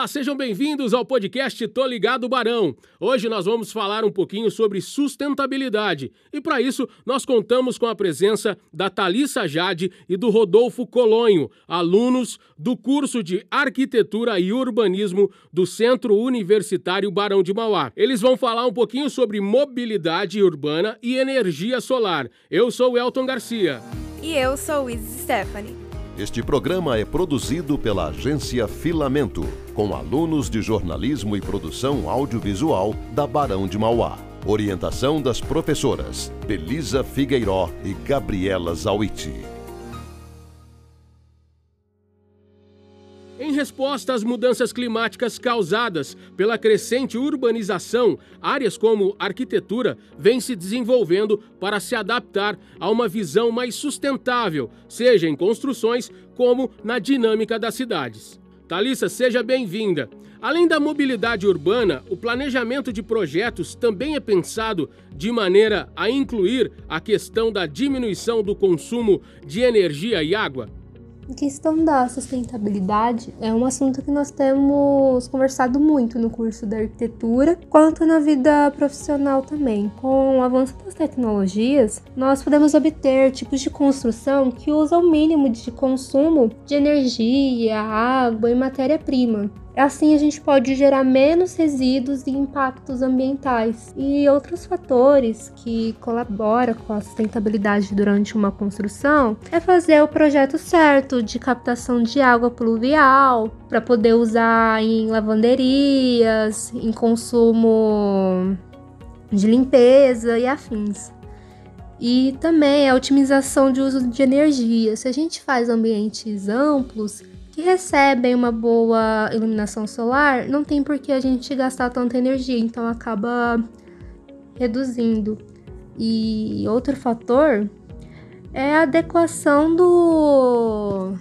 Olá, sejam bem-vindos ao podcast Tô Ligado Barão. Hoje nós vamos falar um pouquinho sobre sustentabilidade e para isso nós contamos com a presença da Talissa Jade e do Rodolfo Colonho, alunos do curso de Arquitetura e Urbanismo do Centro Universitário Barão de Mauá. Eles vão falar um pouquinho sobre mobilidade urbana e energia solar. Eu sou Elton Garcia. E eu sou Isis Stephanie. Este programa é produzido pela agência Filamento, com alunos de jornalismo e produção audiovisual da Barão de Mauá. Orientação das professoras Belisa Figueiró e Gabriela Zawiti. Em resposta às mudanças climáticas causadas pela crescente urbanização, áreas como arquitetura vêm se desenvolvendo para se adaptar a uma visão mais sustentável, seja em construções como na dinâmica das cidades. Thalissa, seja bem-vinda. Além da mobilidade urbana, o planejamento de projetos também é pensado de maneira a incluir a questão da diminuição do consumo de energia e água? A questão da sustentabilidade é um assunto que nós temos conversado muito no curso da arquitetura, quanto na vida profissional também. Com o avanço das tecnologias, nós podemos obter tipos de construção que usam o mínimo de consumo de energia, água e matéria-prima. Assim, a gente pode gerar menos resíduos e impactos ambientais. E outros fatores que colaboram com a sustentabilidade durante uma construção é fazer o projeto certo de captação de água pluvial para poder usar em lavanderias, em consumo de limpeza e afins. E também a otimização de uso de energia. Se a gente faz ambientes amplos, que recebem uma boa iluminação solar, não tem por que a gente gastar tanta energia, então acaba reduzindo. E outro fator é a adequação do,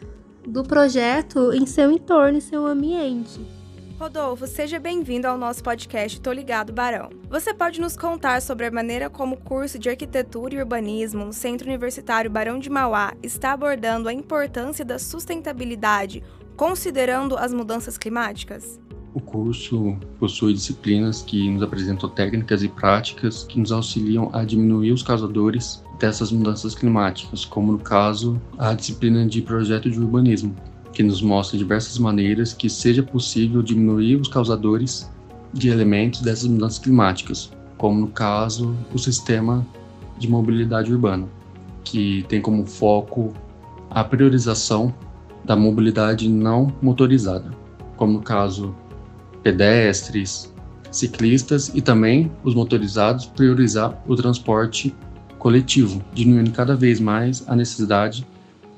do projeto em seu entorno, em seu ambiente. Rodolfo, seja bem-vindo ao nosso podcast Tô Ligado Barão. Você pode nos contar sobre a maneira como o curso de Arquitetura e Urbanismo no Centro Universitário Barão de Mauá está abordando a importância da sustentabilidade, considerando as mudanças climáticas? O curso possui disciplinas que nos apresentam técnicas e práticas que nos auxiliam a diminuir os causadores dessas mudanças climáticas, como no caso a disciplina de projeto de urbanismo, que nos mostra diversas maneiras que seja possível diminuir os causadores de elementos dessas mudanças climáticas, como no caso o sistema de mobilidade urbana, que tem como foco a priorização da mobilidade não motorizada, como no caso pedestres, ciclistas e também os motorizados priorizar o transporte coletivo, diminuindo cada vez mais a necessidade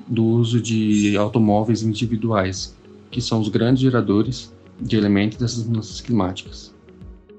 do uso de automóveis individuais, que são os grandes geradores de elementos dessas mudanças climáticas.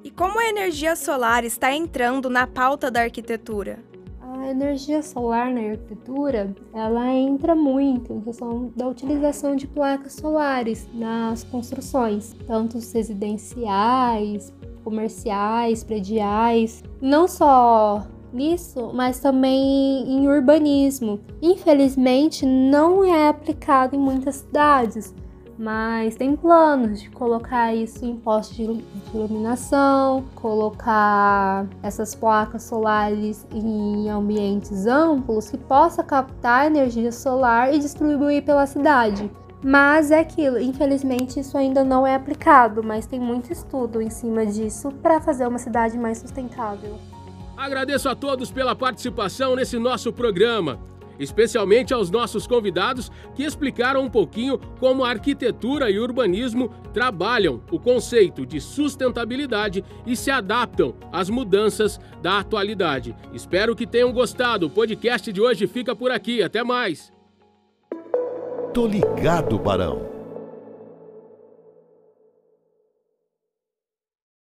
E como a energia solar está entrando na pauta da arquitetura? A energia solar na arquitetura, ela entra muito em questão da utilização de placas solares nas construções, tanto residenciais, comerciais, prediais, não só nisso, mas também em urbanismo. Infelizmente, não é aplicado em muitas cidades, mas tem planos de colocar isso em postos de iluminação, colocar essas placas solares em ambientes amplos que possa captar energia solar e distribuir pela cidade. Mas é aquilo, infelizmente isso ainda não é aplicado, mas tem muito estudo em cima disso para fazer uma cidade mais sustentável. Agradeço a todos pela participação nesse nosso programa, especialmente aos nossos convidados que explicaram um pouquinho como a arquitetura e urbanismo trabalham o conceito de sustentabilidade e se adaptam às mudanças da atualidade. Espero que tenham gostado. O podcast de hoje fica por aqui. Até mais. Tô ligado, Barão.